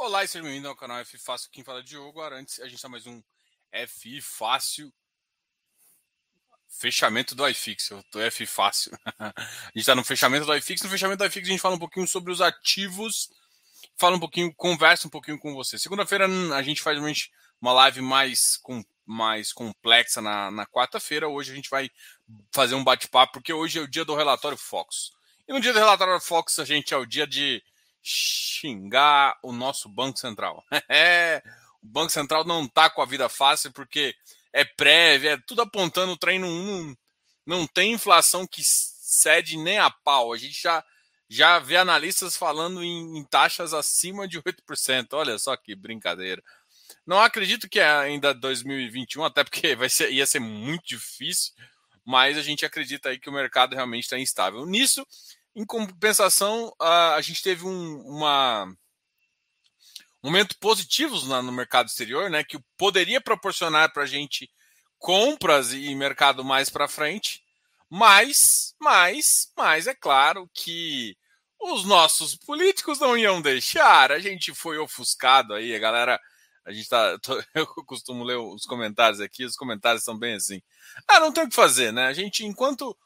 Olá e seja bem-vindo ao canal F Fácil. Quem fala é Diogo Arantes. A gente está mais um FI Fácil. Fechamento do iFix. Eu tô F Fácil. a gente está no fechamento do iFix. No fechamento do iFix a gente fala um pouquinho sobre os ativos. Fala um pouquinho, conversa um pouquinho com você. Segunda-feira a gente faz uma live mais, com, mais complexa na, na quarta-feira. Hoje a gente vai fazer um bate-papo, porque hoje é o dia do relatório Fox. E no dia do relatório Fox a gente é o dia de xingar o nosso Banco Central. É, o Banco Central não está com a vida fácil porque é prévia, é tudo apontando o treino 1. Não, não tem inflação que cede nem a pau. A gente já, já vê analistas falando em, em taxas acima de 8%. Olha só que brincadeira. Não acredito que ainda 2021, até porque vai ser, ia ser muito difícil, mas a gente acredita aí que o mercado realmente está instável. Nisso, em compensação, a, gente teve um uma, momento positivos no mercado exterior, né, que poderia proporcionar para a gente compras e mercado mais para frente, mas, mas, mas é claro que os nossos políticos não iam deixar. A gente foi ofuscado aí, a galera. A gente tá. Eu costumo ler os comentários aqui, os comentários são bem assim. Ah, não tem o que fazer, né? A gente, enquanto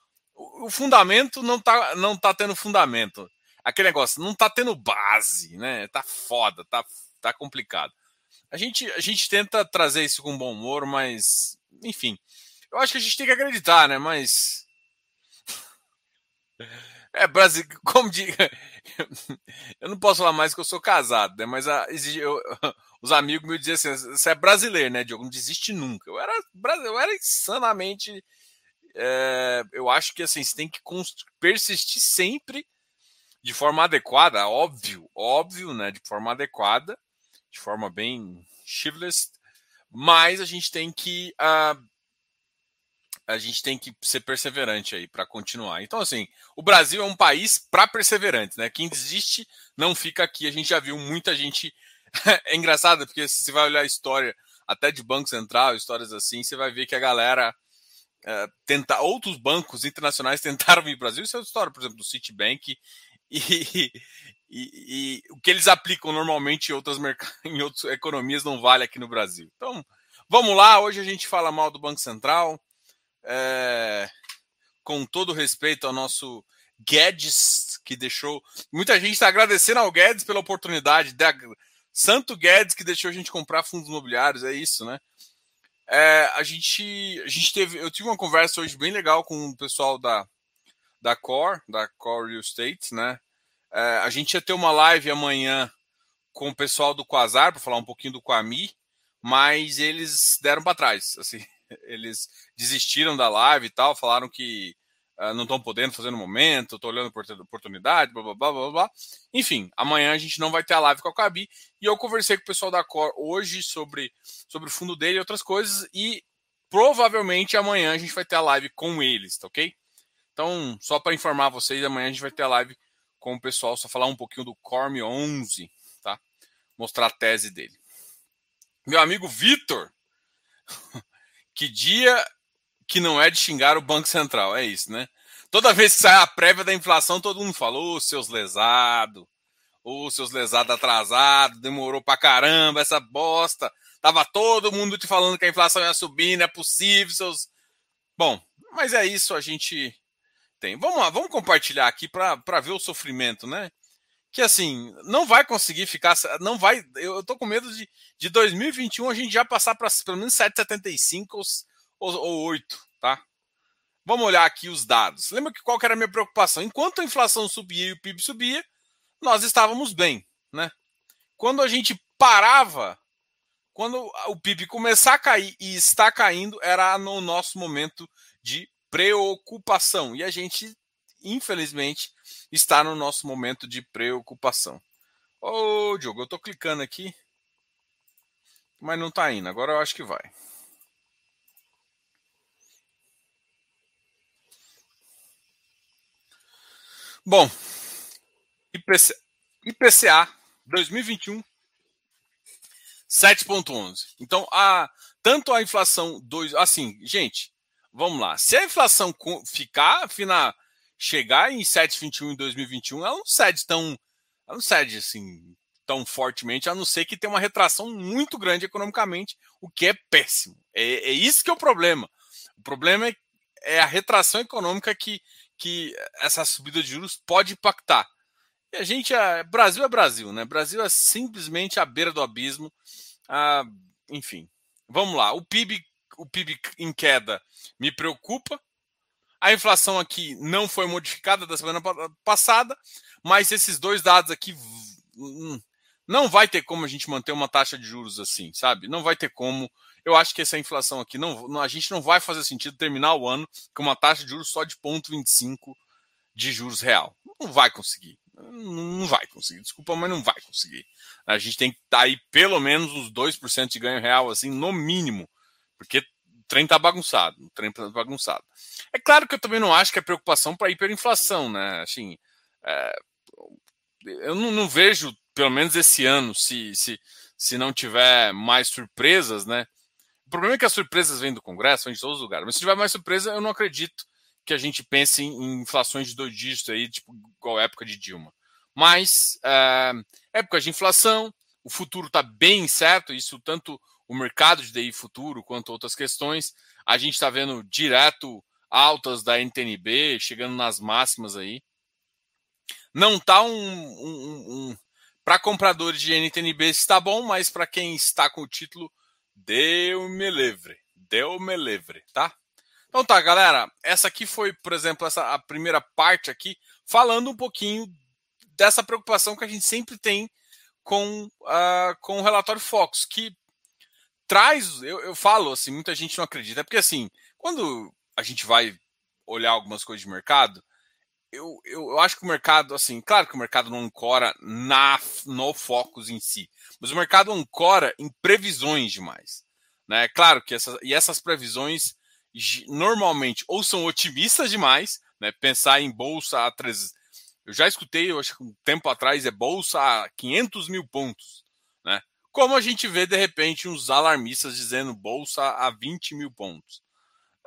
o fundamento não tá, não tá tendo fundamento. Aquele negócio, não tá tendo base, né? Tá foda, tá, tá complicado. A gente, a gente tenta trazer isso com bom humor, mas, enfim. Eu acho que a gente tem que acreditar, né? Mas. É, Brasil, como diga. Eu não posso falar mais que eu sou casado, né? Mas a, eu, os amigos me diziam assim: você é brasileiro, né, Diogo? Não desiste nunca. Eu era, eu era insanamente é, eu acho que assim, você tem que persistir sempre de forma adequada, óbvio, óbvio, né? De forma adequada, de forma bem chivalrous, mas a gente tem que uh, a gente tem que ser perseverante aí para continuar. Então, assim, o Brasil é um país para perseverantes, né? Quem desiste não fica aqui. A gente já viu muita gente. é engraçado, porque se você vai olhar a história até de Banco Central, histórias assim, você vai ver que a galera uh, tentar, outros bancos internacionais tentaram vir para o Brasil. Isso é história, por exemplo, do Citibank. E, e, e, o que eles aplicam normalmente em outras, em outras economias não vale aqui no Brasil. Então, vamos lá. Hoje a gente fala mal do Banco Central. É, com todo respeito ao nosso Guedes, que deixou. Muita gente está agradecendo ao Guedes pela oportunidade. Da, Santo Guedes que deixou a gente comprar fundos imobiliários, é isso, né? É, a gente, a gente teve, eu tive uma conversa hoje bem legal com o pessoal da, da Core, da Core Real Estate, né? É, a gente ia ter uma live amanhã com o pessoal do Quasar para falar um pouquinho do Quami, mas eles deram para trás, assim, eles desistiram da live e tal, falaram que não estão podendo fazer no momento, estou olhando por oportunidade, blá, blá, blá, blá, blá. Enfim, amanhã a gente não vai ter a live com a Cabi. E eu conversei com o pessoal da Cor hoje sobre, sobre o fundo dele e outras coisas. E provavelmente amanhã a gente vai ter a live com eles, tá ok? Então, só para informar vocês, amanhã a gente vai ter a live com o pessoal, só falar um pouquinho do Corm 11, tá? Mostrar a tese dele. Meu amigo Vitor, que dia que não é de xingar o Banco Central. É isso, né? Toda vez que sai a prévia da inflação, todo mundo fala, ô, seus lesados, ô, seus lesados atrasados, demorou pra caramba essa bosta. Tava todo mundo te falando que a inflação ia subir, não é possível, seus. Bom, mas é isso, a gente tem. Vamos lá, vamos compartilhar aqui para ver o sofrimento, né? Que assim, não vai conseguir ficar. Não vai. Eu tô com medo de, de 2021 a gente já passar para pelo menos 7,75 ou ou, ou 8, tá? Vamos olhar aqui os dados. Lembra que qual era a minha preocupação? Enquanto a inflação subia e o PIB subia, nós estávamos bem, né? Quando a gente parava, quando o PIB começar a cair e está caindo, era no nosso momento de preocupação. E a gente, infelizmente, está no nosso momento de preocupação. Ô, Diogo, eu estou clicando aqui, mas não está indo. Agora eu acho que vai. Bom, IPC, IPCA 2021 7.11. Então, a tanto a inflação 2, assim, gente, vamos lá. Se a inflação ficar, final, chegar em 7.21 em 2021, ela não cede tão, ela não cede assim tão fortemente, a não ser que tenha uma retração muito grande economicamente, o que é péssimo. É, é isso que é o problema. O problema é, é a retração econômica que, que essa subida de juros pode impactar. E a gente, é, Brasil é Brasil, né? Brasil é simplesmente à beira do abismo. Ah, enfim, vamos lá. O PIB, o PIB em queda me preocupa. A inflação aqui não foi modificada da semana passada, mas esses dois dados aqui hum, não vai ter como a gente manter uma taxa de juros assim, sabe? Não vai ter como. Eu acho que essa inflação aqui não, a gente não vai fazer sentido terminar o ano com uma taxa de juros só de 0,25 de juros real. Não vai conseguir. Não vai conseguir. Desculpa, mas não vai conseguir. A gente tem que estar tá aí pelo menos uns 2% de ganho real, assim, no mínimo. Porque o trem tá bagunçado. O trem tá bagunçado. É claro que eu também não acho que é preocupação para hiperinflação, né? Assim, é, eu não, não, vejo, pelo menos esse ano, se, se, se não tiver mais surpresas, né? O problema é que as surpresas vêm do Congresso, vêm de todos os lugares. Mas se tiver mais surpresa, eu não acredito que a gente pense em inflações de dois dígitos aí, tipo, igual a época de Dilma. Mas, é, época de inflação, o futuro está bem certo, isso tanto o mercado de DI futuro quanto outras questões. A gente está vendo direto altas da NTNB, chegando nas máximas aí. Não está um, um, um para compradores de NTNB está bom, mas para quem está com o título, deu me livre, deu me livre, tá? Então tá, galera, essa aqui foi, por exemplo, essa a primeira parte aqui, falando um pouquinho dessa preocupação que a gente sempre tem com, uh, com o relatório Fox, que traz, eu, eu falo assim, muita gente não acredita, porque assim, quando a gente vai olhar algumas coisas de mercado, eu, eu, eu, acho que o mercado, assim, claro que o mercado não ancora na, no Focus em si, mas o mercado ancora em previsões demais. Né? Claro que essas, e essas previsões normalmente ou são otimistas demais, né? Pensar em bolsa a 3. Eu já escutei, eu acho que um tempo atrás, é bolsa a 500 mil pontos, né? Como a gente vê, de repente, uns alarmistas dizendo bolsa a 20 mil pontos.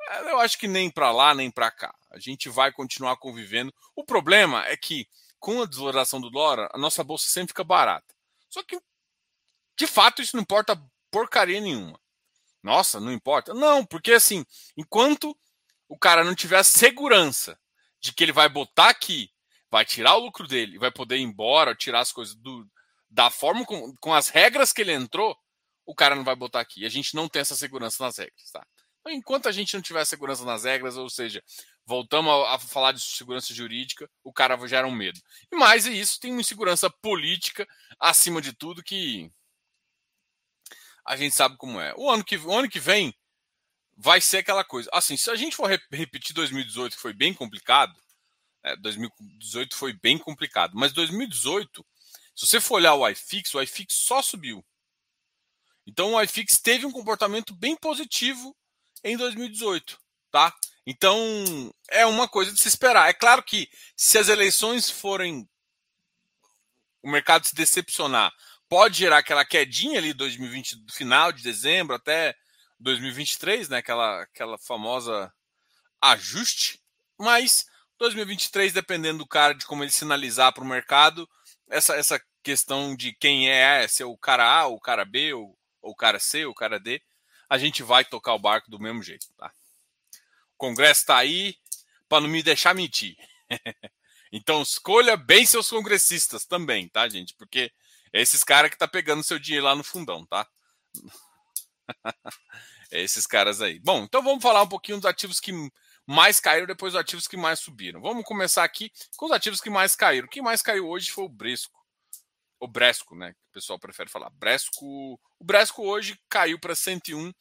É, eu acho que nem para lá, nem para cá. A gente vai continuar convivendo. O problema é que, com a desvalorização do dólar, a nossa bolsa sempre fica barata. Só que, de fato, isso não importa porcaria nenhuma. Nossa, não importa. Não, porque assim, enquanto o cara não tiver a segurança de que ele vai botar aqui, vai tirar o lucro dele, vai poder ir embora, tirar as coisas do, da forma com, com as regras que ele entrou, o cara não vai botar aqui. E a gente não tem essa segurança nas regras, tá? Enquanto a gente não tiver segurança nas regras, ou seja, voltamos a, falar de segurança jurídica, o cara gera um medo. E mais é isso, tem uma insegurança política acima de tudo que a gente sabe como é. O ano que, o ano que vem vai ser aquela coisa. Assim, se a gente for repetir 2018, que foi bem complicado, é, 2018 foi bem complicado, mas 2018, se você for olhar o iFix, o iFix só subiu. Então o iFix teve um comportamento bem positivo em 2018, tá? Então é uma coisa de se esperar. É claro que se as eleições forem o mercado se decepcionar pode gerar aquela quedinha ali 2020, do final de dezembro até 2023, né? Aquela, aquela famosa ajuste, mas 2023, dependendo do cara, de como ele sinalizar para o mercado, essa, essa questão de quem é, se é o cara A, o cara B, ou, ou o cara C, ou o cara D, a gente vai tocar o barco do mesmo jeito, tá? O Congresso está aí para não me deixar mentir. então escolha bem seus congressistas também, tá, gente? Porque é esses caras que tá pegando seu dinheiro lá no fundão, tá? é esses caras aí. Bom, então vamos falar um pouquinho dos ativos que mais caíram depois dos ativos que mais subiram. Vamos começar aqui com os ativos que mais caíram. Quem mais caiu hoje foi o Bresco. O Bresco, né? O pessoal prefere falar. Bresco. O Bresco hoje caiu para 101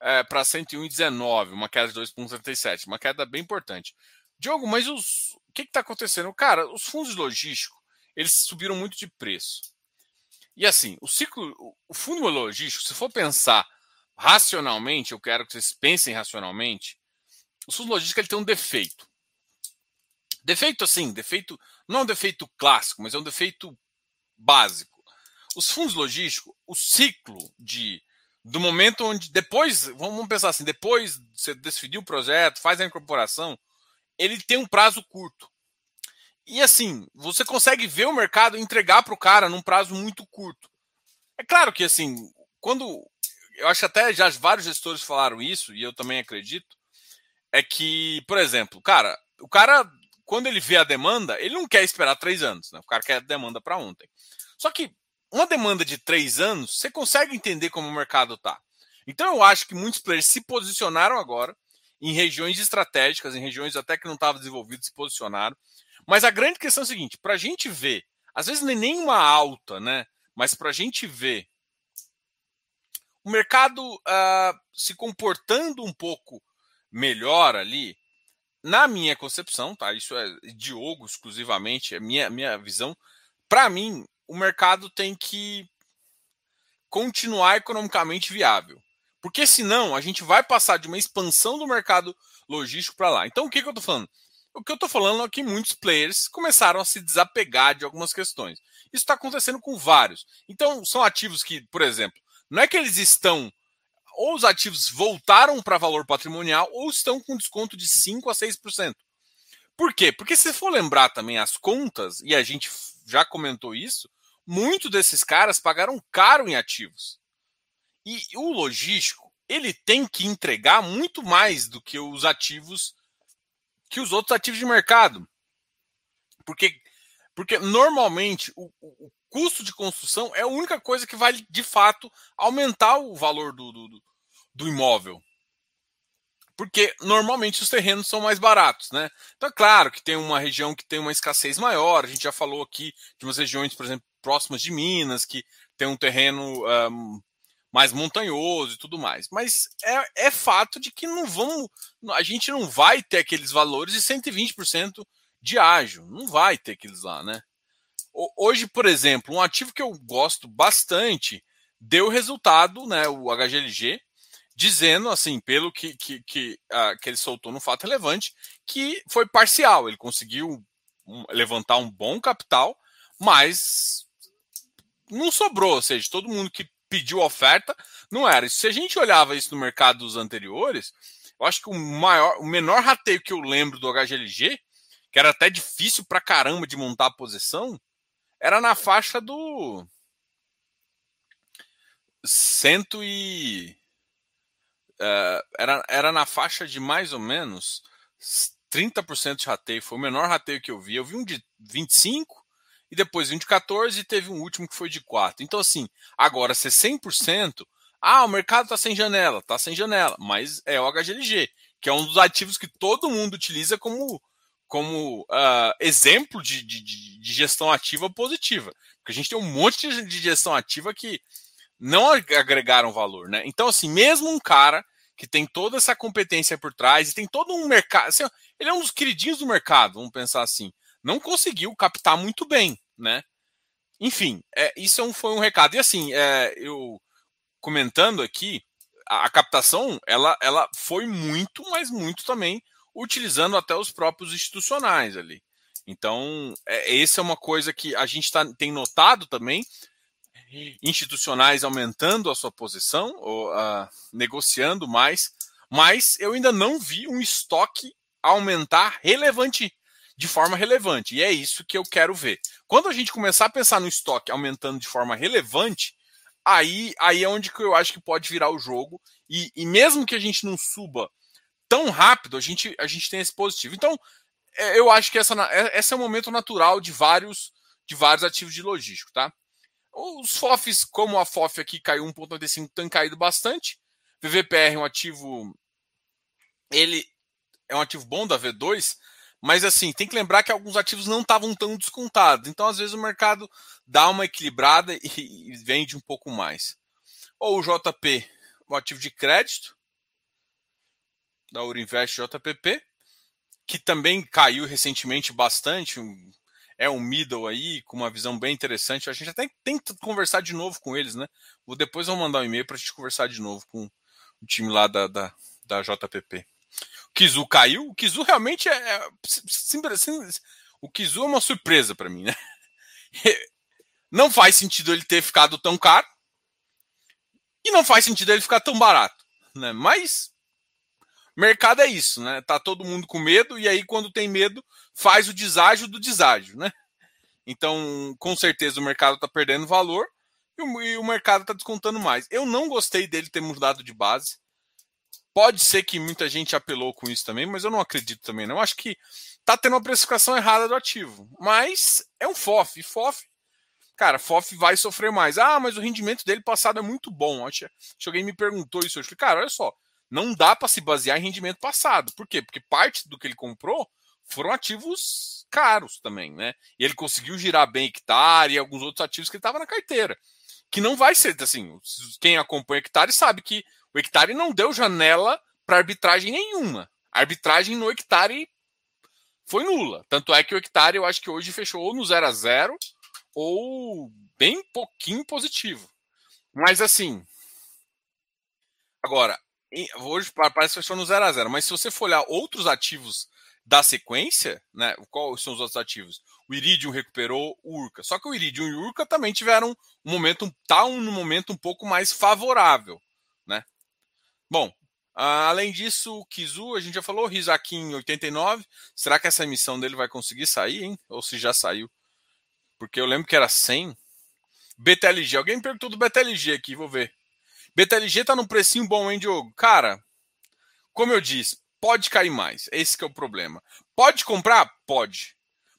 é, para 101,19, uma queda de 2,37, uma queda bem importante. Diogo, mas os, o que está acontecendo? Cara, os fundos logísticos eles subiram muito de preço. E assim, o ciclo, o fundo logístico, se for pensar racionalmente, eu quero que vocês pensem racionalmente, o fundo logístico ele tem um defeito. Defeito assim, defeito, não é um defeito clássico, mas é um defeito básico. Os fundos logísticos, o ciclo de do momento onde depois, vamos pensar assim, depois você decidiu o projeto, faz a incorporação, ele tem um prazo curto. e assim, você consegue ver o mercado entregar para o cara num prazo muito curto. É claro que assim, quando eu acho até já vários gestores falaram isso e eu também acredito, é que, por exemplo, cara, o cara quando ele vê a demanda, ele não quer esperar três anos, né? O cara quer a demanda para ontem. Só que uma demanda de três anos, você consegue entender como o mercado está. Então eu acho que muitos players se posicionaram agora em regiões estratégicas, em regiões até que não estavam desenvolvidas, se posicionaram. Mas a grande questão é a seguinte: para a gente ver, às vezes nem nenhuma alta, né? Mas para a gente ver o mercado uh, se comportando um pouco melhor ali, na minha concepção, tá? Isso é Diogo exclusivamente, é minha, minha visão. Para mim, o mercado tem que continuar economicamente viável. Porque senão a gente vai passar de uma expansão do mercado logístico para lá. Então o que, que eu estou falando? O que eu estou falando é que muitos players começaram a se desapegar de algumas questões. Isso está acontecendo com vários. Então, são ativos que, por exemplo, não é que eles estão. Ou os ativos voltaram para valor patrimonial, ou estão com desconto de 5% a 6%. Por quê? Porque se for lembrar também as contas, e a gente já comentou isso, muitos desses caras pagaram caro em ativos. E o logístico, ele tem que entregar muito mais do que os ativos que os outros ativos de mercado. Porque, porque normalmente o, o, custo de construção é a única coisa que vai, de fato, aumentar o valor do, do, do imóvel. Porque normalmente os terrenos são mais baratos, né? Então é claro que tem uma região que tem uma escassez maior. A gente já falou aqui de umas regiões, por exemplo, próximas de Minas, que tem um terreno um, mais montanhoso e tudo mais. Mas é, é fato de que não vamos. A gente não vai ter aqueles valores de 120% de ágio. Não vai ter aqueles lá, né? Hoje, por exemplo, um ativo que eu gosto bastante deu resultado, né? O HGLG, dizendo, assim, pelo que, que, que, uh, que ele soltou no fato relevante, que foi parcial. Ele conseguiu um, levantar um bom capital, mas não sobrou. Ou seja, todo mundo que pediu oferta, não era. Se a gente olhava isso no mercado dos anteriores, eu acho que o maior, o menor rateio que eu lembro do HGLG, que era até difícil pra caramba de montar a posição, era na faixa do cento e uh, era, era na faixa de mais ou menos 30% de rateio. Foi o menor rateio que eu vi. Eu vi um de 25 e depois um de 14 e teve um último que foi de 4. Então, assim, agora ser 100%, ah, o mercado está sem janela, está sem janela, mas é o HGLG, que é um dos ativos que todo mundo utiliza como, como uh, exemplo de, de, de, gestão ativa positiva. Porque a gente tem um monte de gestão ativa que não agregaram valor, né? Então, assim, mesmo um cara que tem toda essa competência por trás e tem todo um mercado, assim, ele é um dos queridinhos do mercado, vamos pensar assim, não conseguiu captar muito bem né? Enfim, é, isso é um, foi um recado. E assim, é, eu comentando aqui, a, a, captação ela, ela foi muito, mas muito também utilizando até os próprios institucionais ali. Então, é, essa é uma coisa que a gente tá, tem notado também, institucionais aumentando a sua posição, ou, uh, negociando mais, mas eu ainda não vi um estoque aumentar relevante, de forma relevante. E é isso que eu quero ver. Quando a gente começar a pensar no estoque aumentando de forma relevante, aí, aí é onde eu acho que pode virar o jogo. E, e mesmo que a gente não suba tão rápido, a gente, a gente tem esse positivo. Então, é, eu acho que essa, é, esse é o momento natural de vários, de vários ativos de logístico, tá? Os FOFs, como a FOF aqui caiu 1,95, tem caído bastante. VVPR é um ativo. Ele é um ativo bom da V2, mas assim, tem que lembrar que alguns ativos não estavam tão descontados. Então, às vezes, o mercado dá uma equilibrada e, e vende um pouco mais. Ou o JP, o ativo de crédito da Urinvest JPP, que também caiu recentemente bastante. É um middle aí, com uma visão bem interessante. A gente até que conversar de novo com eles, né? Vou depois vou mandar um e-mail para a gente conversar de novo com o time lá da, da, da JPP. Kizu caiu. O Kizu realmente é. é. O Kizu é uma surpresa para mim, né? Não faz sentido ele ter ficado tão caro. E não faz sentido ele ficar tão barato. Né? Mas mercado é isso, né? Tá todo mundo com medo e aí quando tem medo faz o deságio do deságio, né? Então, com certeza o mercado está perdendo valor e o, e o mercado está descontando mais. Eu não gostei dele ter mudado de base. Pode ser que muita gente apelou com isso também, mas eu não acredito também. Não. Acho que tá tendo uma precificação errada do ativo. Mas é um FOF. FOF, cara, FOF vai sofrer mais. Ah, mas o rendimento dele passado é muito bom. Acho que alguém me perguntou isso. Falei, cara, olha só. Não dá para se basear em rendimento passado. Por quê? Porque parte do que ele comprou foram ativos caros também, né? E ele conseguiu girar bem hectare e alguns outros ativos que ele estava na carteira. Que não vai ser, assim, quem acompanha hectare sabe que o hectare não deu janela para arbitragem nenhuma. A arbitragem no hectare foi nula. Tanto é que o hectare eu acho que hoje fechou ou no 0 a 0 ou bem pouquinho positivo. Mas assim. Agora, hoje parece que no 0 a 0 mas se você for olhar outros ativos da sequência, né? Quais são os outros ativos? O Iridium recuperou o Urca. Só que o Iridium e o Urca também tiveram um momento, tá um momento um pouco mais favorável, né? Bom, além disso, o Kizu, a gente já falou, Rizaki em 89. Será que essa emissão dele vai conseguir sair, hein? Ou se já saiu? Porque eu lembro que era 100. BTLG, alguém me perguntou do BTLG aqui, vou ver. BTLG tá num precinho bom, hein, Diogo? Cara, como eu disse, pode cair mais. Esse é o problema. Pode comprar? Pode.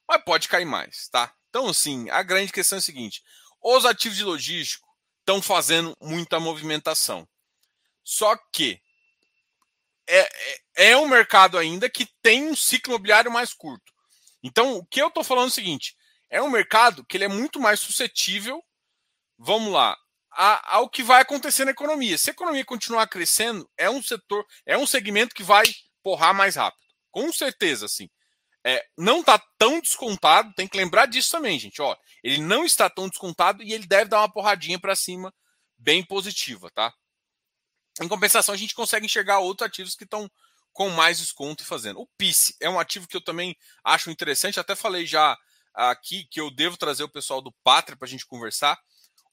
Mas pode cair mais, tá? Então, assim, a grande questão é a seguinte: os ativos de logístico estão fazendo muita movimentação. Só que é, é, é, um mercado ainda que tem um ciclo imobiliário mais curto. Então, o que eu estou falando é o seguinte: é um mercado que ele é muito mais suscetível, vamos lá, a, ao que vai acontecer na economia. Se a economia continuar crescendo, é um setor, é um segmento que vai porrar mais rápido. Com certeza, assim. É, não está tão descontado, tem que lembrar disso também, gente. Ó, ele não está tão descontado e ele deve dar uma porradinha para cima bem positiva, tá? Em compensação, a gente consegue enxergar outros ativos que estão com mais desconto e fazendo. O PIS é um ativo que eu também acho interessante, até falei já aqui que eu devo trazer o pessoal do Pátria para a gente conversar.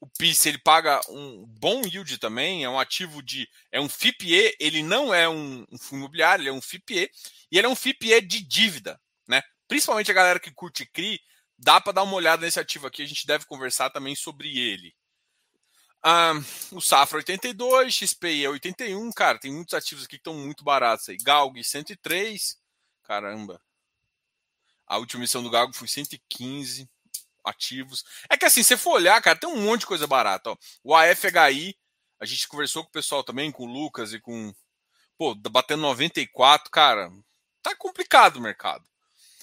O PIS ele paga um bom yield também, é um ativo de. É um FIPE, ele não é um, um fundo imobiliário, ele é um FIPE, e ele é um FIPE de dívida. Né? Principalmente a galera que curte CRI, dá para dar uma olhada nesse ativo aqui, a gente deve conversar também sobre ele. Ah, o Safra 82, XPI é 81, cara, tem muitos ativos aqui que estão muito baratos aí. Galg 103, caramba. A última missão do Galg foi 115 ativos. É que assim, se for olhar, cara, tem um monte de coisa barata. Ó. O AFHI, a gente conversou com o pessoal também, com o Lucas e com. Pô, batendo 94, cara, tá complicado o mercado.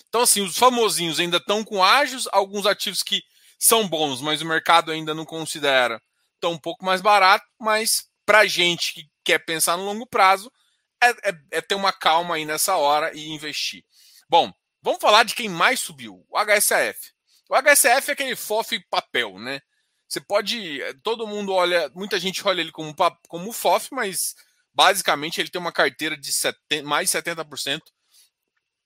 Então, assim, os famosinhos ainda estão com ágios, alguns ativos que são bons, mas o mercado ainda não considera. Estão um pouco mais barato, mas pra gente que quer pensar no longo prazo, é, é, é ter uma calma aí nessa hora e investir. Bom, vamos falar de quem mais subiu, o HSAF. O HCF é aquele FOF papel, né? Você pode. Todo mundo olha. Muita gente olha ele como, como FOF, mas basicamente ele tem uma carteira de 70, mais de 70%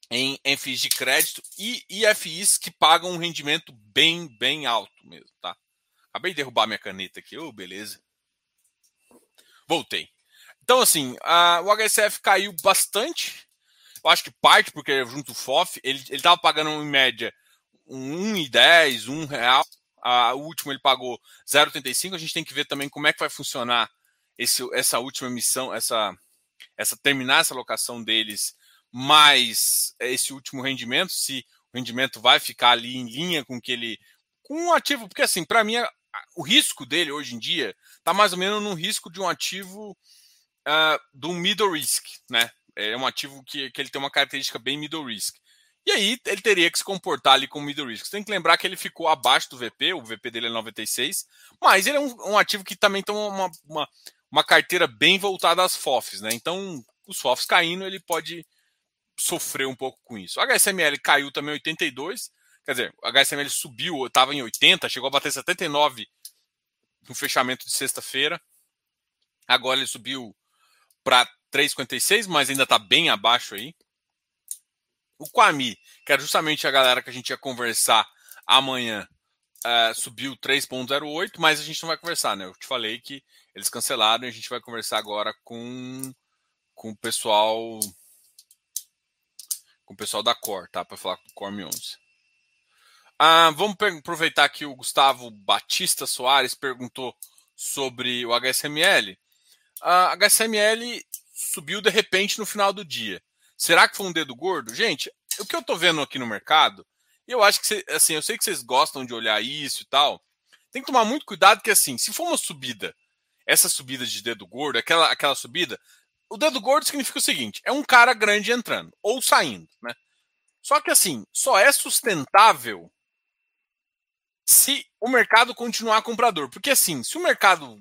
em, em de crédito e IFIs que pagam um rendimento bem, bem alto mesmo, tá? Acabei de derrubar minha caneta aqui, oh, beleza. Voltei. Então, assim, a, o HCF caiu bastante. Eu acho que parte porque junto ao FOF, ele estava pagando em média um 1,10, um real. A, o último ele pagou 0,85. A gente tem que ver também como é que vai funcionar esse, essa última emissão, essa, essa terminar essa locação deles, mais esse último rendimento, se o rendimento vai ficar ali em linha com que ele com um ativo, porque assim, para mim o risco dele hoje em dia está mais ou menos no risco de um ativo uh, do middle risk, né? É um ativo que, que ele tem uma característica bem middle risk. E aí ele teria que se comportar ali com o middle risk. Tem que lembrar que ele ficou abaixo do VP, o VP dele é 96, mas ele é um, um ativo que também tem uma, uma, uma, carteira bem voltada às FOFs, né? Então, os FOFs caindo, ele pode sofrer um pouco com isso. O HSML caiu também 82, quer dizer, o HSML subiu, estava em 80, chegou a bater 79 no fechamento de sexta-feira. Agora ele subiu para 3,56, mas ainda está bem abaixo aí. O Quami, que era justamente a galera que a gente ia conversar amanhã, uh, subiu 3,08, mas a gente não vai conversar, né? Eu te falei que eles cancelaram e a gente vai conversar agora com, com o pessoal com o pessoal da Cor, tá? Para falar com o Corme 11. Ah, vamos aproveitar que o Gustavo Batista Soares perguntou sobre o HSML. A HSML subiu de repente no final do dia. Será que foi um dedo gordo? Gente, o que eu estou vendo aqui no mercado, eu acho que assim, eu sei que vocês gostam de olhar isso e tal. Tem que tomar muito cuidado que assim, se for uma subida, essa subida de dedo gordo, aquela aquela subida, o dedo gordo significa o seguinte: é um cara grande entrando ou saindo, né? Só que assim, só é sustentável se o mercado continuar comprador. Porque assim, se o mercado.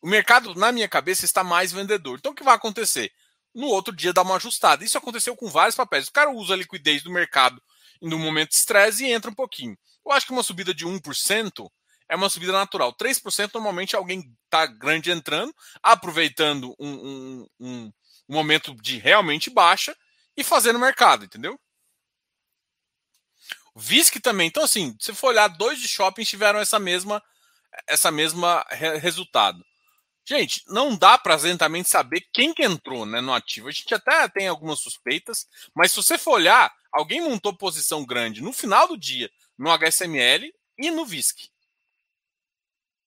O mercado, na minha cabeça, está mais vendedor. Então o que vai acontecer? No outro dia dá uma ajustada. Isso aconteceu com vários papéis. O cara usa a liquidez do mercado no momento de estresse e entra um pouquinho. Eu acho que uma subida de 1% é uma subida natural. 3% normalmente alguém está grande entrando, aproveitando um, um, um, momento de realmente baixa e fazendo mercado, entendeu? VISC também. Então, assim, se for olhar, dois de shoppings tiveram essa mesma, essa mesma re resultado. Gente, não dá para exatamente saber quem que entrou né, no ativo. A gente até tem algumas suspeitas, mas se você for olhar, alguém montou posição grande no final do dia no HSML e no VISC.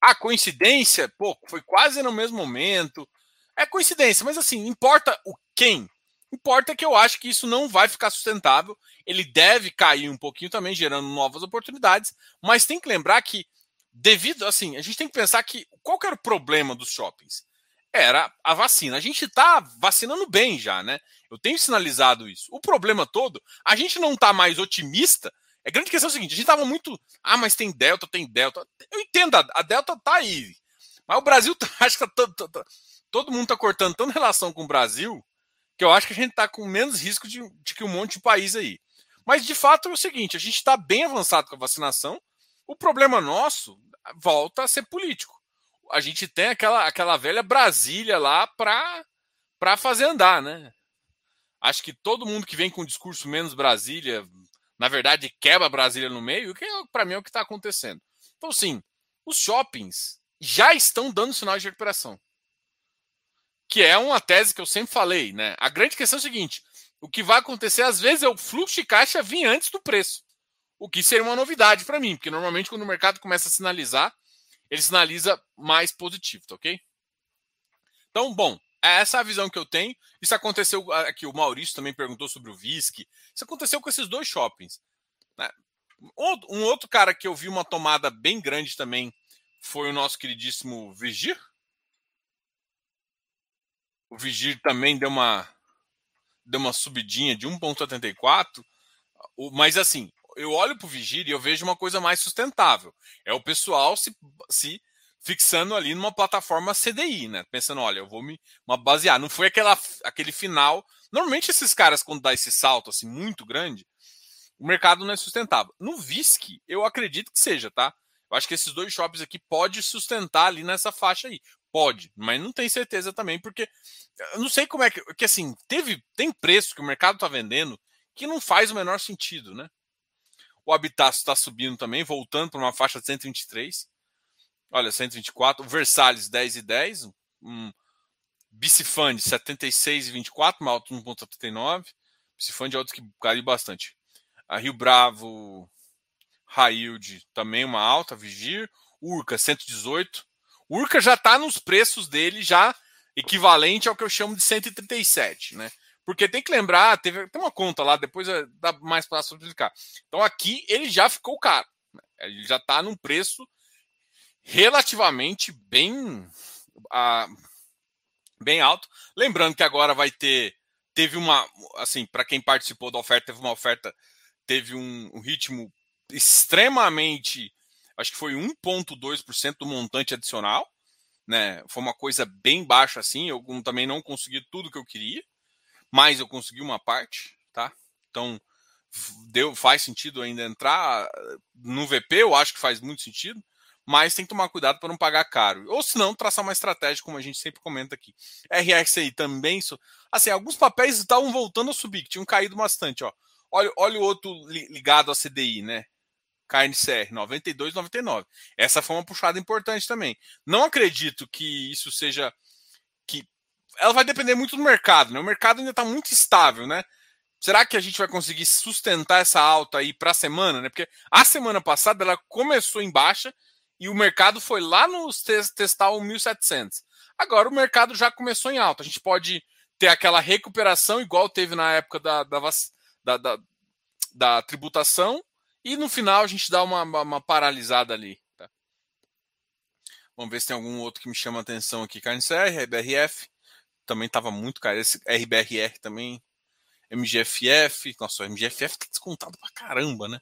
A coincidência, pô, foi quase no mesmo momento. É coincidência, mas assim, importa o quem. Importa que eu acho que isso não vai ficar sustentável. Ele deve cair um pouquinho também, gerando novas oportunidades. Mas tem que lembrar que, devido assim, a gente tem que pensar que qual que era o problema dos shoppings? Era a vacina. A gente está vacinando bem já, né? Eu tenho sinalizado isso. O problema todo, a gente não está mais otimista é grande questão é o seguinte: a gente tava muito. Ah, mas tem Delta, tem Delta. Eu entendo, a, Delta tá aí. Mas o Brasil tá, acho que tá, tá, tá, todo mundo tá cortando tanta relação com o Brasil que eu acho que a gente tá com menos risco de, de que um monte de país aí. Mas de fato é o seguinte: a gente está bem avançado com a vacinação. O problema nosso volta a ser político. A gente tem aquela, aquela velha Brasília lá para fazer andar, né? Acho que todo mundo que vem com discurso menos Brasília, na verdade, quebra Brasília no meio, que é, para mim é o que está acontecendo. Então, sim, os shoppings já estão dando sinais de recuperação. Que é uma tese que eu sempre falei, né? A grande questão é o seguinte: o que vai acontecer, às vezes, é o fluxo de caixa vir antes do preço. O que seria uma novidade para mim, porque normalmente quando o mercado começa a sinalizar, ele sinaliza mais positivo, tá ok? Então, bom, é essa a visão que eu tenho. Isso aconteceu aqui, o Maurício também perguntou sobre o VISC. Isso aconteceu com esses dois shoppings. Né? Um outro cara que eu vi uma tomada bem grande também foi o nosso queridíssimo Vigir. O Vigir também deu uma, deu uma subidinha de 1,74. Mas assim, eu olho para o Vigir e eu vejo uma coisa mais sustentável. É o pessoal se, se fixando ali numa plataforma CDI, né? Pensando, olha, eu vou me basear. Não foi aquela, aquele final. Normalmente esses caras, quando dá esse salto assim muito grande, o mercado não é sustentável. No VISC, eu acredito que seja, tá? Eu acho que esses dois shoppings aqui pode sustentar ali nessa faixa aí. Pode, mas não tenho certeza também, porque eu não sei como é que. que assim, teve, tem preço que o mercado está vendendo que não faz o menor sentido, né? O Habitat está subindo também, voltando para uma faixa de 123. Olha, 124. O Versalhes 10 e 10. Um Bicifund 76 e 24, uma alta 1.79. Bicifund é outro que caiu bastante. A Rio Bravo Railde também uma alta, Vigir. Urca 118. Urca já está nos preços dele já equivalente ao que eu chamo de 137, né? Porque tem que lembrar, teve, tem uma conta lá, depois dá mais para explicar. Então aqui ele já ficou caro. Né? Ele já está num preço relativamente bem, bem alto. Lembrando que agora vai ter. Teve uma. Assim, para quem participou da oferta, teve uma oferta, teve um, um ritmo extremamente. Acho que foi 1,2% do montante adicional. Né? Foi uma coisa bem baixa assim. Eu também não consegui tudo que eu queria, mas eu consegui uma parte, tá? Então deu, faz sentido ainda entrar no VP. Eu acho que faz muito sentido mas tem que tomar cuidado para não pagar caro. Ou se não, traçar uma estratégia, como a gente sempre comenta aqui. RXI também. Assim, alguns papéis estavam voltando a subir, que tinham caído bastante. Ó. Olha, olha o outro ligado à CDI, né? KNCR, 92,99. Essa foi uma puxada importante também. Não acredito que isso seja. que ela vai depender muito do mercado, né? O mercado ainda está muito estável, né? Será que a gente vai conseguir sustentar essa alta aí para a semana, né? Porque a semana passada ela começou em baixa e o mercado foi lá nos testar o 1700. Agora o mercado já começou em alta. A gente pode ter aquela recuperação igual teve na época da, da, da, da, da tributação e no final a gente dá uma, uma, paralisada ali. Tá? Vamos ver se tem algum outro que me chama a atenção aqui. KNCR, RBRF, também estava muito caro. Esse RBRR também. MGFF, nossa, o MGFF tá descontado pra caramba, né?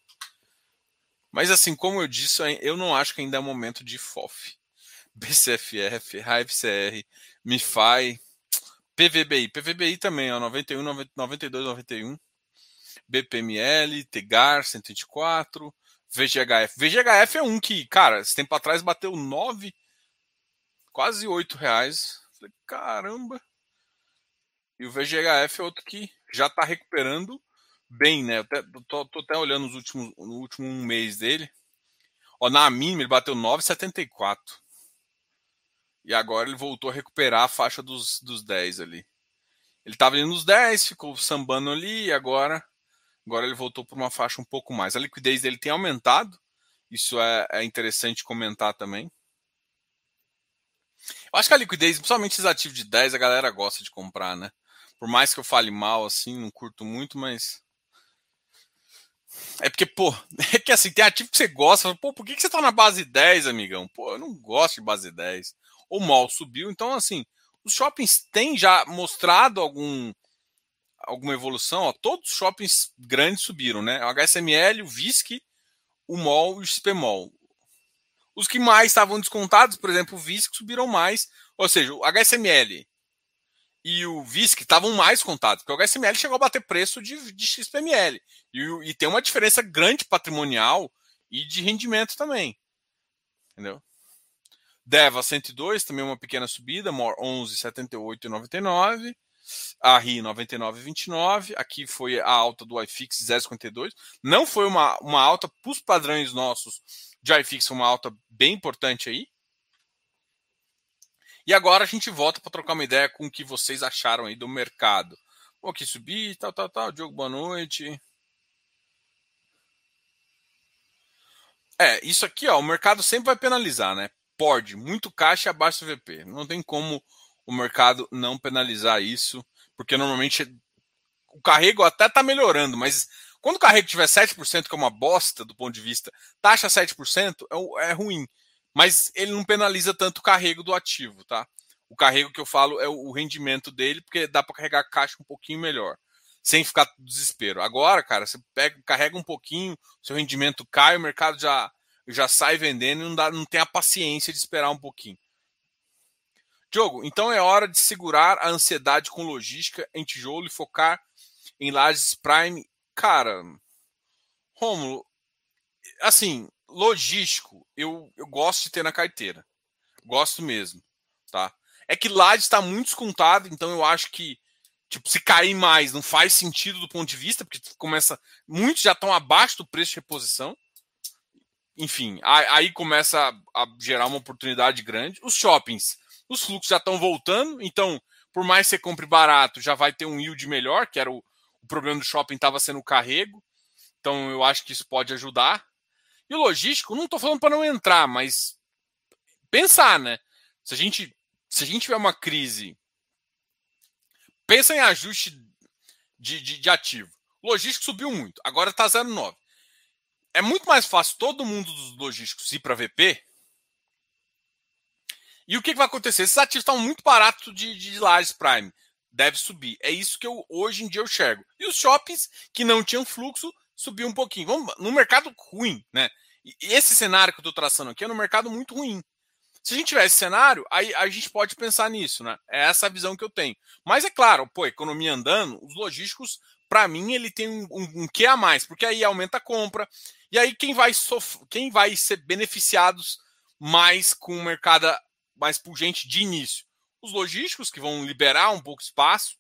Mas assim, como eu disse, eu não acho que ainda é momento de FOF. BCFF, RAIFCR, MIFI, PVBI. PVBI também, ó, 91, 92, 91. BPML, TEGAR 124, VGHF. VGHF é um que, cara, esse tempo atrás bateu 9, quase 8 reais. Falei, caramba. E o VGHF é outro que já está recuperando bem, né? Eu até, até olhando os últimos, no último mês dele. Ó, na mínima ele bateu 9,74. E agora ele voltou a recuperar a faixa dos, dos 10 ali. Ele estava ali nos 10, ficou sambando ali e agora, agora ele voltou para uma faixa um pouco mais. A liquidez dele tem aumentado. Isso é, é interessante comentar também. Eu acho que a liquidez, principalmente esses ativos de 10, a galera gosta de comprar, né? Por mais que eu fale mal, assim, não curto muito, mas. É porque, pô, é que assim, tem ativo que você gosta, pô, por que, que você tá na base 10, amigão? Pô, eu não gosto de base 10. O mall subiu, então, assim, os shoppings têm já mostrado algum alguma evolução, ó, todos os shoppings grandes subiram, né? O HSML, o VISC, o MOL e o XPMOL. Os que mais estavam descontados, por exemplo, o VISC subiram mais, ou seja, o HSML e o VISC estavam mais contados, porque o HSML chegou a bater preço de, de XPML. E, e, tem uma diferença grande patrimonial e de rendimento também. Entendeu? DEVA 102, também uma pequena subida, MOR 11, 78 e 99. A RI 99,29. Aqui foi a alta do iFix 0,52. Não foi uma, uma alta para os padrões nossos de iFix, uma alta bem importante aí. E agora a gente volta para trocar uma ideia com o que vocês acharam aí do mercado. Pô, aqui subir, tal, tal, tal. Diogo, boa noite. É, isso aqui, ó, o mercado sempre vai penalizar, né? Pode, muito caixa abaixo do VP. Não tem como o mercado não penalizar isso, porque normalmente o carrego até tá melhorando, mas quando o carrego tiver 7%, que é uma bosta do ponto de vista, taxa 7% é, é ruim mas ele não penaliza tanto o carrego do ativo, tá? O carrego que eu falo é o rendimento dele, porque dá para carregar a caixa um pouquinho melhor, sem ficar desespero. Agora, cara, você pega, carrega um pouquinho, seu rendimento cai, o mercado já já sai vendendo e não, dá, não tem a paciência de esperar um pouquinho. Diogo, então é hora de segurar a ansiedade com logística em tijolo e focar em lajes prime. Cara, Romulo, assim, logístico, eu, eu gosto de ter na carteira. Gosto mesmo, tá? É que lá está muito descontado, então eu acho que tipo, se cair mais não faz sentido do ponto de vista, porque começa. Muitos já estão abaixo do preço de reposição. Enfim, aí começa a, gerar uma oportunidade grande. Os shoppings, os fluxos já estão voltando, então, por mais que você compre barato, já vai ter um yield melhor, que era o, o problema do shopping, estava sendo o carrego. Então, eu acho que isso pode ajudar. E o logístico, não estou falando para não entrar, mas pensar, né? Se a gente, se a gente tiver uma crise, pensa em ajuste de, de, de ativo. logístico subiu muito, agora está 0,9. É muito mais fácil todo mundo dos logísticos ir para VP. E o que, que, vai acontecer? Esses ativos estão muito baratos de, de Lages Prime. Deve subir. É isso que eu hoje em dia eu enxergo. E os shoppings que não tinham fluxo subiu um pouquinho. Vamos, no mercado ruim, né? E esse cenário que eu estou traçando aqui é no mercado muito ruim. Se a gente tiver esse cenário, aí a gente pode pensar nisso, né? É essa a visão que eu tenho. Mas é claro, pô, economia andando, os logísticos, para mim, ele tem um, um, um que a mais, porque aí aumenta a compra. E aí quem vai sof quem vai ser beneficiados mais com o mercado mais pungente de início? Os logísticos que vão liberar um pouco espaço.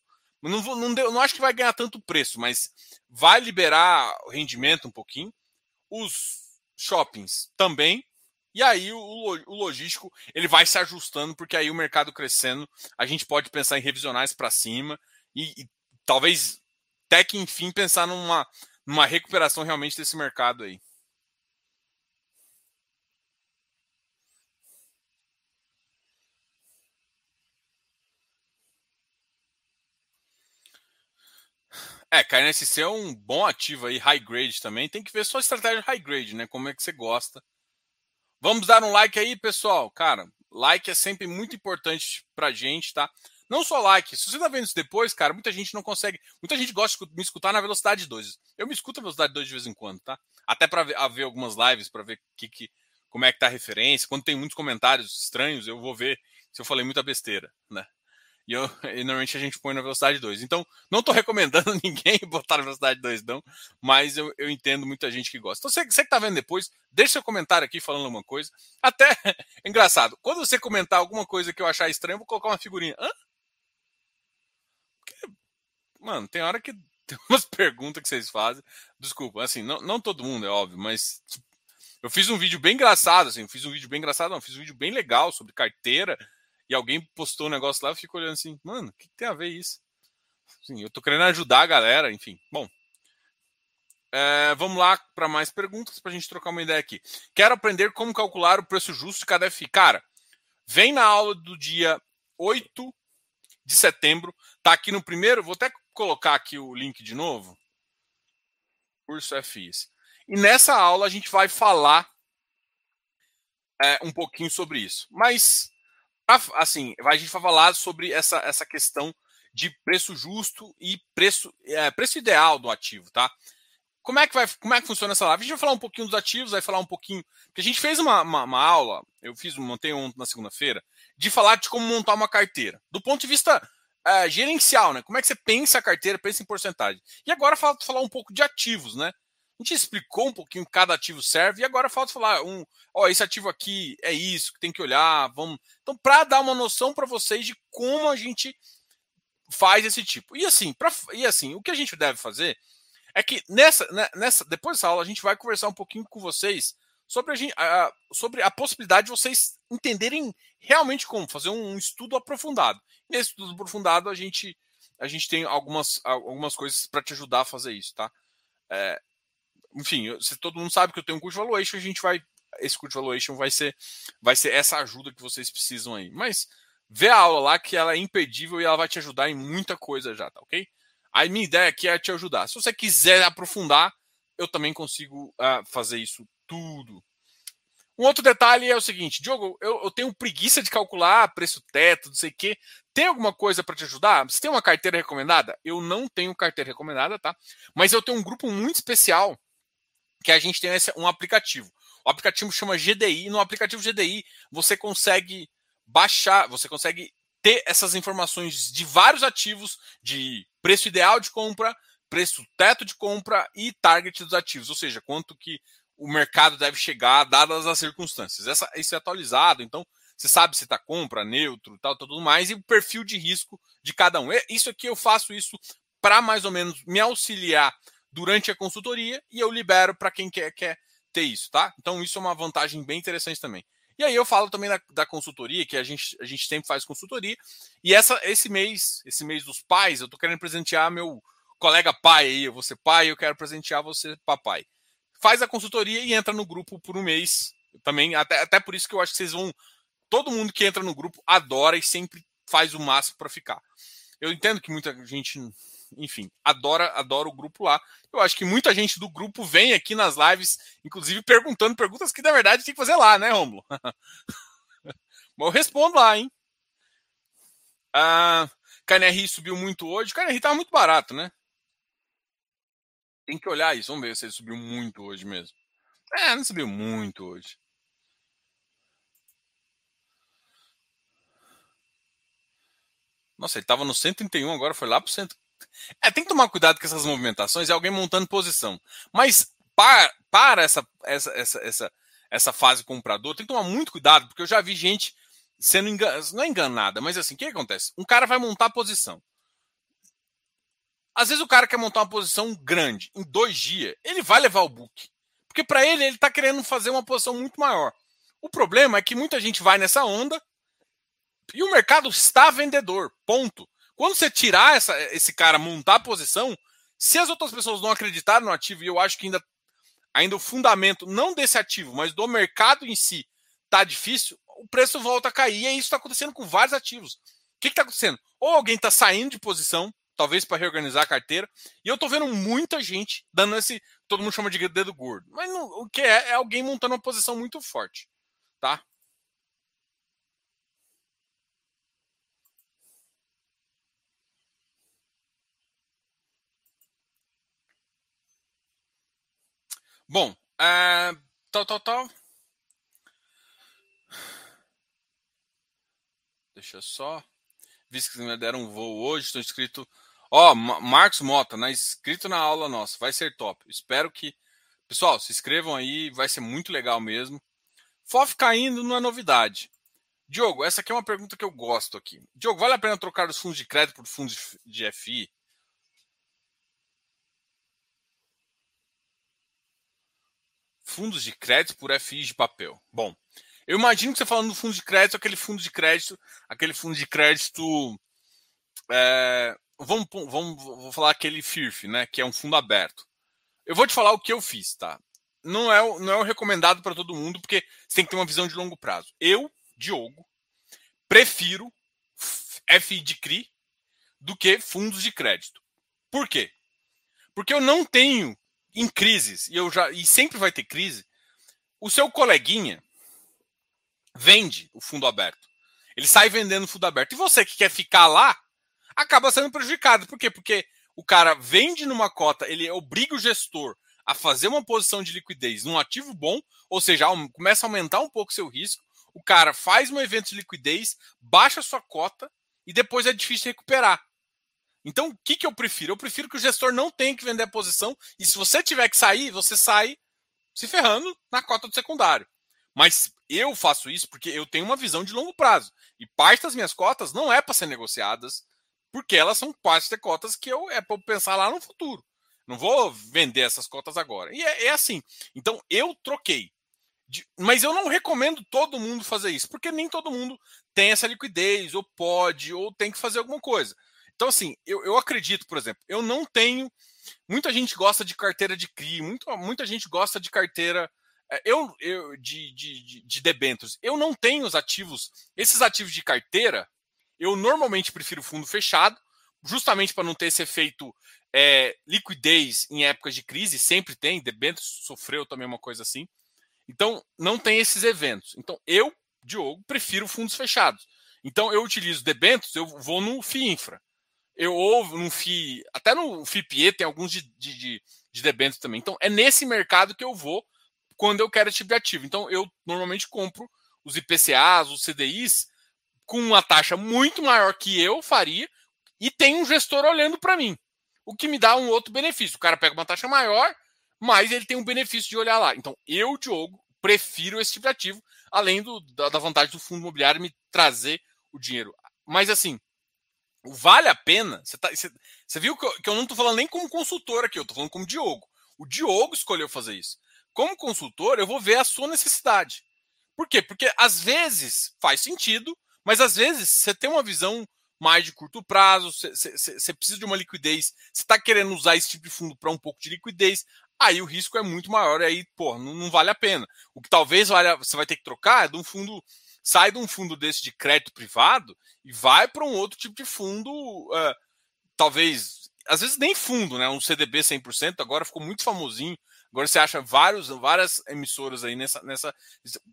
Não, vou, não, deu, não acho que vai ganhar tanto preço, mas vai liberar o rendimento um pouquinho. Os shoppings também. E aí o, o, logístico ele vai se ajustando, porque aí o mercado crescendo, a gente pode pensar em revisionar isso para cima e, e, talvez até que enfim pensar numa, numa recuperação realmente desse mercado aí. É, KNSC é um bom ativo aí, high grade também. Tem que ver sua estratégia high grade, né? Como é que você gosta. Vamos dar um like aí, pessoal. Cara, like é sempre muito importante pra gente, tá? Não só like. Se você tá vendo isso depois, cara, muita gente não consegue. Muita gente gosta de me escutar na velocidade 2. Eu me escuto na velocidade 2 de vez em quando, tá? Até para ver, ver, algumas lives, para ver que, que, como é que tá a referência. Quando tem muitos comentários estranhos, eu vou ver se eu falei muita besteira, né? E, eu, e, normalmente a gente põe na velocidade 2. Então, não estou recomendando ninguém botar na velocidade 2, não, mas eu, eu entendo muita gente que gosta. Então, você, você que está vendo depois, deixe seu comentário aqui falando alguma coisa. Até, engraçado, quando você comentar alguma coisa que eu achar estranho, eu vou colocar uma figurinha. Hã? Porque, mano, tem hora que tem umas perguntas que vocês fazem. Desculpa, assim, não, não todo mundo, é óbvio, mas eu fiz um vídeo bem engraçado, assim, fiz um vídeo bem engraçado, não, fiz um vídeo bem legal sobre carteira e alguém postou um negócio lá, eu fico olhando assim, mano, o que, tem a ver isso? Sim, eu tô querendo ajudar a galera, enfim. Bom, é, vamos lá para mais perguntas para a gente trocar uma ideia aqui. Quero aprender como calcular o preço justo de cada FI. Cara, vem na aula do dia 8 de setembro. Tá aqui no primeiro. Vou até colocar aqui o link de novo. Curso FIs. E nessa aula a gente vai falar é, um pouquinho sobre isso. Mas assim, a gente vai falar sobre essa, essa questão de preço justo e preço, é, preço ideal do ativo, tá? Como é, que vai, como é que funciona essa live? A gente vai falar um pouquinho dos ativos, vai falar um pouquinho. Porque a gente fez uma, uma, uma aula, eu fiz, montei um na segunda-feira, de falar de como montar uma carteira. Do ponto de vista é, gerencial, né? Como é que você pensa a carteira, pensa em porcentagem. E agora falta falar um pouco de ativos, né? Gente explicou um pouquinho cada ativo serve e agora falta falar um, ó, esse ativo aqui é isso que tem que olhar, vamos. Então, para dar uma noção para vocês de como a gente faz esse tipo. E assim, pra, e assim, o que a gente deve fazer é que nessa, né, nessa depois dessa aula a gente vai conversar um pouquinho com vocês sobre a, gente, a, sobre a possibilidade de vocês entenderem realmente como fazer um estudo aprofundado. Nesse estudo aprofundado a gente a gente tem algumas, algumas coisas para te ajudar a fazer isso, tá? É, enfim, se todo mundo sabe que eu tenho um curso de valuation, a gente vai. Esse curso de valuation vai ser, vai ser essa ajuda que vocês precisam aí. Mas vê a aula lá que ela é imperdível e ela vai te ajudar em muita coisa já, tá ok? A minha ideia aqui é te ajudar. Se você quiser aprofundar, eu também consigo uh, fazer isso tudo. Um outro detalhe é o seguinte, Diogo, eu, eu tenho preguiça de calcular preço teto, não sei o quê. Tem alguma coisa para te ajudar? Você tem uma carteira recomendada? Eu não tenho carteira recomendada, tá? Mas eu tenho um grupo muito especial que a gente tem um aplicativo. O aplicativo chama GDI. No aplicativo GDI, você consegue baixar, você consegue ter essas informações de vários ativos, de preço ideal de compra, preço teto de compra e target dos ativos, ou seja, quanto que o mercado deve chegar dadas as circunstâncias. Essa, isso é atualizado, então você sabe se está compra, neutro, tal, tudo mais, e o perfil de risco de cada um. Isso aqui eu faço isso para mais ou menos me auxiliar durante a consultoria e eu libero para quem quer, quer ter isso, tá? Então isso é uma vantagem bem interessante também. E aí eu falo também da, da, consultoria, que a gente, a gente sempre faz consultoria. E essa, esse mês, esse mês dos pais, eu tô querendo presentear meu colega pai aí, eu vou ser pai, eu quero presentear você, papai. Faz a consultoria e entra no grupo por um mês. Também, até, até por isso que eu acho que vocês vão. Todo mundo que entra no grupo adora e sempre faz o máximo para ficar. Eu entendo que muita gente enfim, adora, adora o grupo lá. Eu acho que muita gente do grupo vem aqui nas lives, inclusive perguntando perguntas que na verdade tem que fazer lá, né, Romulo? Mas eu respondo lá, hein? A KNRI subiu muito hoje. O KNRI estava muito barato, né? Tem que olhar isso. Vamos ver se ele subiu muito hoje mesmo. É, não subiu muito hoje. Nossa, ele estava no 131, agora foi lá para o 100. É, tem que tomar cuidado com essas movimentações, é alguém montando posição. Mas para, para essa, essa, essa, essa, essa fase comprador, tem que tomar muito cuidado, porque eu já vi gente sendo enganada, não é enganada, mas assim, o que, acontece? Um cara vai montar posição. Às vezes o cara quer montar uma posição grande, em dois dias, ele vai levar o book. Porque para ele, ele está querendo fazer uma posição muito maior. O problema é que muita gente vai nessa onda e o mercado está vendedor. Ponto. Quando você tirar essa, esse cara, montar a posição, se as outras pessoas não acreditarem no ativo, e eu acho que ainda, ainda o fundamento, não desse ativo, mas do mercado em si, tá difícil, o preço volta a cair. E isso está acontecendo com vários ativos. O que está acontecendo? Ou alguém está saindo de posição, talvez para reorganizar a carteira, e eu estou vendo muita gente dando esse. Todo mundo chama de dedo gordo. Mas não, o que é? É alguém montando uma posição muito forte. Tá? Bom, é, tal, tal, tal. Deixa só. Visto que me deram um voo hoje, estou inscrito. Ó, oh, Marcos Mota, né? Inscrito na aula nossa. Vai ser top. Espero que. Pessoal, se inscrevam aí, vai ser muito legal mesmo. FOF caindo não é novidade. Diogo, essa aqui é uma pergunta que eu gosto aqui. Diogo, vale a pena trocar os fundos de crédito por fundos de FI? Fundos de crédito por FIs de papel. Bom, eu imagino que você falando do fundo de crédito, aquele fundo de crédito, aquele fundo de crédito. É, vamos, vamos vou falar aquele FIRF, né? Que é um fundo aberto. Eu vou te falar o que eu fiz, tá? Não é, não é o recomendado para todo mundo, porque você tem que ter uma visão de longo prazo. Eu, Diogo, prefiro FI de CRI do que fundos de crédito. Por quê? Porque eu não tenho em crises, e eu já e sempre vai ter crise, o seu coleguinha vende o fundo aberto. Ele sai vendendo o fundo aberto. E você que quer ficar lá, acaba sendo prejudicado. Por quê? Porque o cara vende numa cota, ele obriga o gestor a fazer uma posição de liquidez num ativo bom, ou seja, começa a aumentar um pouco seu risco. O cara faz um evento de liquidez, baixa sua cota e depois é difícil recuperar. Então, o que, que eu prefiro? Eu prefiro que o gestor não tenha que vender a posição e se você tiver que sair, você sai se ferrando na cota do secundário. Mas eu faço isso porque eu tenho uma visão de longo prazo. E parte das minhas cotas não é para ser negociadas, porque elas são parte de cotas que eu é para pensar lá no futuro. Não vou vender essas cotas agora. E é, é assim. Então eu troquei. De, mas eu não recomendo todo mundo fazer isso, porque nem todo mundo tem essa liquidez, ou pode, ou tem que fazer alguma coisa. Então, assim, eu, eu acredito, por exemplo, eu não tenho. Muita gente gosta de carteira de CRI, muito, muita gente gosta de carteira. É, eu, eu de, de, de debêntures. Eu não tenho os ativos. Esses ativos de carteira, eu normalmente prefiro fundo fechado, justamente para não ter esse efeito é, liquidez em épocas de crise, sempre tem. Debêntures sofreu também uma coisa assim. Então, não tem esses eventos. Então, eu, Diogo, prefiro fundos fechados. Então, eu utilizo debêntures, eu vou no FII Infra eu ouvo no FI, até no FIPE tem alguns de, de, de, de debêntures também. Então, é nesse mercado que eu vou quando eu quero esse tipo de ativo. Então, eu normalmente compro os IPCAs, os CDIs, com uma taxa muito maior que eu faria, e tem um gestor olhando para mim, o que me dá um outro benefício. O cara pega uma taxa maior, mas ele tem um benefício de olhar lá. Então, eu, Diogo, prefiro esse tipo de ativo, além do, da, da vantagem do fundo imobiliário me trazer o dinheiro. Mas, assim, vale a pena. Você, tá, você, você viu que eu, que eu não estou falando nem como consultor aqui, eu estou falando como Diogo. O Diogo escolheu fazer isso. Como consultor, eu vou ver a sua necessidade. Por quê? Porque às vezes faz sentido, mas às vezes você tem uma visão mais de curto prazo, você, você, precisa de uma liquidez, você está querendo usar esse tipo de fundo para um pouco de liquidez, aí o risco é muito maior, aí, pô, não, não vale a pena. O que talvez valha, você vai ter que trocar é de um fundo sai de um fundo desse de crédito privado e vai para um outro tipo de fundo, uh, talvez, às vezes nem fundo, né? Um CDB 100%, agora ficou muito famosinho. Agora você acha vários, várias emissoras aí nessa, nessa.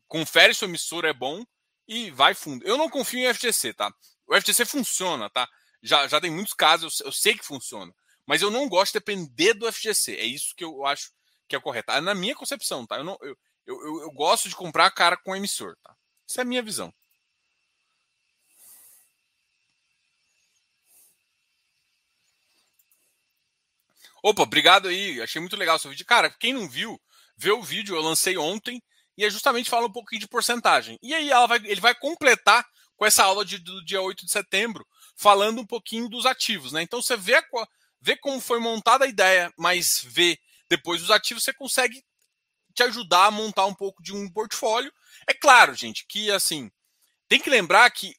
Confere se o emissor é bom e vai fundo. Eu não confio em FGC, tá? O FGC funciona, tá? Já, já tem muitos casos, eu, eu sei que funciona. Mas eu não gosto de depender do FGC. É isso que eu acho que é correto. É na minha concepção, tá? Eu, não, eu, eu, eu, gosto de comprar cara com emissor, tá? Essa é a minha visão. Opa, obrigado aí. Achei muito legal o seu vídeo. Cara, quem não viu, vê o vídeo, eu lancei ontem e é justamente fala um pouquinho de porcentagem. E aí vai, ele vai completar com essa aula de, do dia 8 de setembro, falando um pouquinho dos ativos. Né? Então você vê, vê como foi montada a ideia, mas vê depois os ativos, você consegue te ajudar a montar um pouco de um portfólio É claro, gente, que assim, tem que lembrar que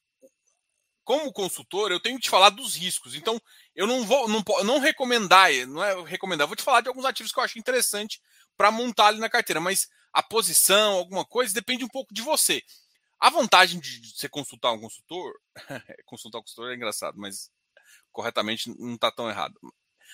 como consultor, eu tenho que te falar dos riscos. Então, eu não vou não, não recomendar, não é recomendar, vou te falar de alguns ativos que eu acho interessante para montar ali na carteira, mas a posição, alguma coisa, depende um pouco de você. A vantagem de você consultar um consultor, consultar um consultor é engraçado, mas corretamente não está tão errado.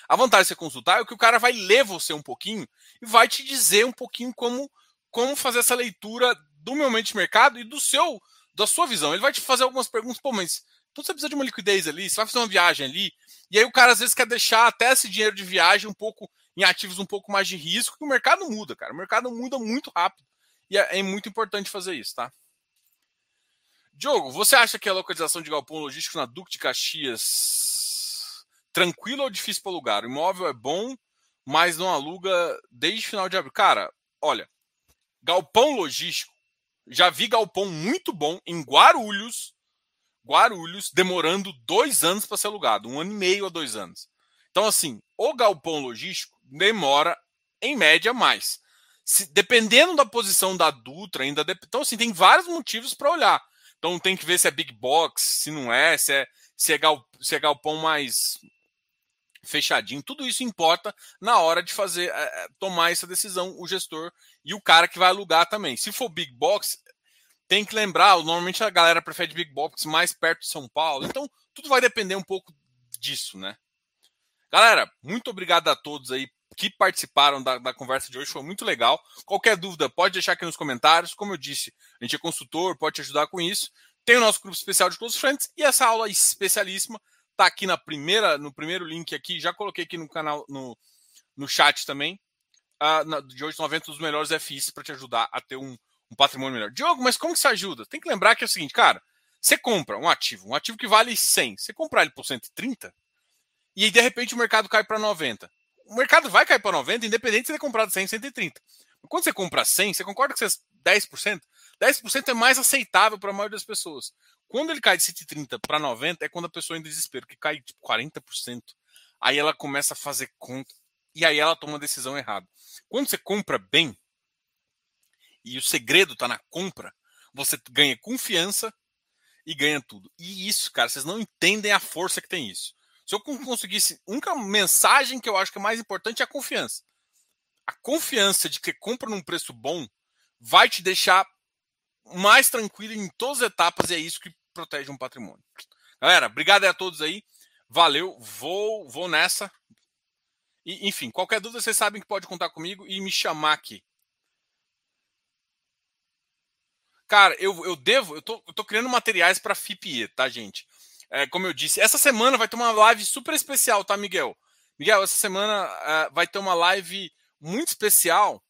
A vantagem de você consultar é que o cara vai ler você um pouquinho e vai te dizer um pouquinho como, como fazer essa leitura do meu momento de mercado e do seu da sua visão. Ele vai te fazer algumas perguntas, pô, mas então você precisa de uma liquidez ali, você vai fazer uma viagem ali, e aí o cara às vezes quer deixar até esse dinheiro de viagem um pouco em ativos um pouco mais de risco, que o mercado muda, cara. O mercado muda muito rápido. E é, é muito importante fazer isso, tá? Diogo, você acha que a localização de galpão logístico na Duque de Caxias tranquilo ou difícil para alugar? O imóvel é bom, mas não aluga desde final de abril. Cara, olha, galpão logístico, já vi galpão muito bom em Guarulhos, Guarulhos, demorando dois anos para ser alugado, um ano e meio a dois anos. Então, assim, o galpão logístico demora, em média, mais. Se, dependendo da posição da Dutra, ainda. De, então, assim, tem vários motivos para olhar. Então, tem que ver se é big box, se não é, se é, se é, gal, se é galpão mais fechadinho. Tudo isso importa na hora de fazer, é, tomar essa decisão, o gestor e o cara que vai alugar também. Se for big box, tem que lembrar, normalmente a galera prefere big box mais perto de São Paulo. Então, tudo vai depender um pouco disso, né? Galera, muito obrigado a todos aí que participaram da, da, conversa de hoje, foi muito legal. Qualquer dúvida, pode deixar aqui nos comentários. Como eu disse, a gente é consultor, pode te ajudar com isso. Tem o nosso grupo especial de Close Friends e essa aula especialíssima está aqui na primeira, no primeiro link aqui. Já coloquei aqui no canal, no, no chat também. Uh, de hoje 90 dos melhores FIs para te ajudar a ter um, um patrimônio melhor. Diogo, mas como que isso ajuda? Tem que lembrar que é o seguinte, cara, você compra um ativo, um ativo que vale 100, você comprar ele por 130, e aí de repente o mercado cai para 90 o mercado vai cair para 90, independente de você ter comprado 100, 130. Quando você compra 100, você concorda que você 10%? 10% é mais aceitável para a maioria das pessoas. Quando ele cai de 130 para 90, é quando a pessoa entra em desespero, que cai tipo 40%. Aí ela começa a fazer conta e aí ela toma a decisão errada. Quando você compra bem, e o segredo está na compra, você ganha confiança e ganha tudo. E isso, cara, vocês não entendem a força que tem isso. Se eu conseguisse. A única mensagem que eu acho que é mais importante é a confiança. A confiança de que compra num preço bom vai te deixar mais tranquilo em todas as etapas e é isso que protege um patrimônio. Galera, obrigado a todos aí. Valeu, vou, vou nessa. E, enfim, qualquer dúvida vocês sabem que pode contar comigo e me chamar aqui. Cara, eu, eu devo, eu tô, eu tô criando materiais para FIPE, tá, gente? É, como eu disse, essa semana vai ter uma live super especial, tá, Miguel? Miguel, essa semana uh, vai ter uma live muito especial.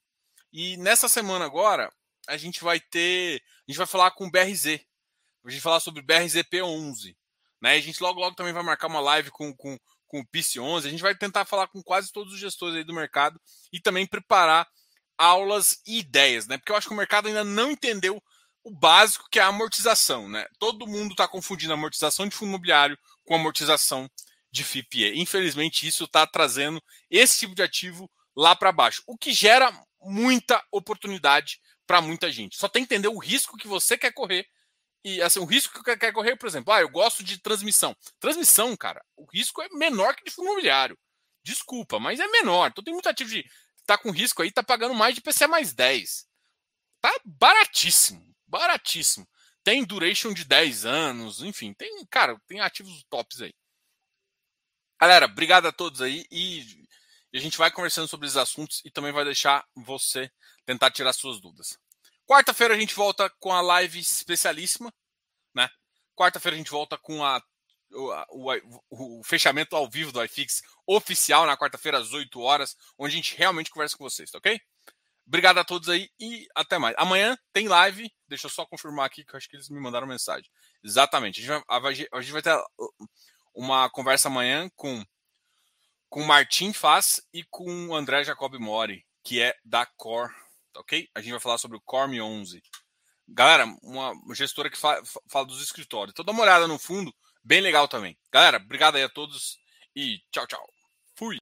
E nessa semana agora, a gente vai ter. A gente vai falar com o BRZ. A gente vai falar sobre BRZP11. Né? A gente logo, logo também vai marcar uma live com, com, com o PIS11. A gente vai tentar falar com quase todos os gestores aí do mercado e também preparar aulas e ideias, né? Porque eu acho que o mercado ainda não entendeu o básico que é a amortização, né? Todo mundo está confundindo amortização de fundo imobiliário com amortização de FIPE. Infelizmente, isso está trazendo esse tipo de ativo lá para baixo, o que gera muita oportunidade para muita gente. Só tem que entender o risco que você quer correr. E assim, o risco que quer correr, por exemplo, ah, eu gosto de transmissão. Transmissão, cara, o risco é menor que de fundo imobiliário. Desculpa, mas é menor. Então tem muito ativo de tá com risco aí, tá pagando mais de PCA mais 10. Tá baratíssimo baratíssimo. Tem duration de 10 anos, enfim, tem, cara, tem ativos tops aí. Galera, obrigado a todos aí e a gente vai conversando sobre esses assuntos e também vai deixar você tentar tirar suas dúvidas. Quarta-feira a gente volta com a live especialíssima, né? Quarta-feira a gente volta com a, o, o, o, fechamento ao vivo do iFix oficial na quarta-feira às 8 horas, onde a gente realmente conversa com vocês, tá ok? Obrigado a todos aí e até mais. Amanhã tem live. Deixa eu só confirmar aqui que eu acho que eles me mandaram mensagem. Exatamente. A gente vai, a gente vai ter uh, uma conversa amanhã com com Martim Faz e com André Jacob Mori, que é da Core, tá ok? A gente vai falar sobre o Core 11. Galera, uma gestora que fala, fala dos escritórios. Então dá uma olhada no fundo, bem legal também. Galera, obrigado aí a todos e tchau, tchau.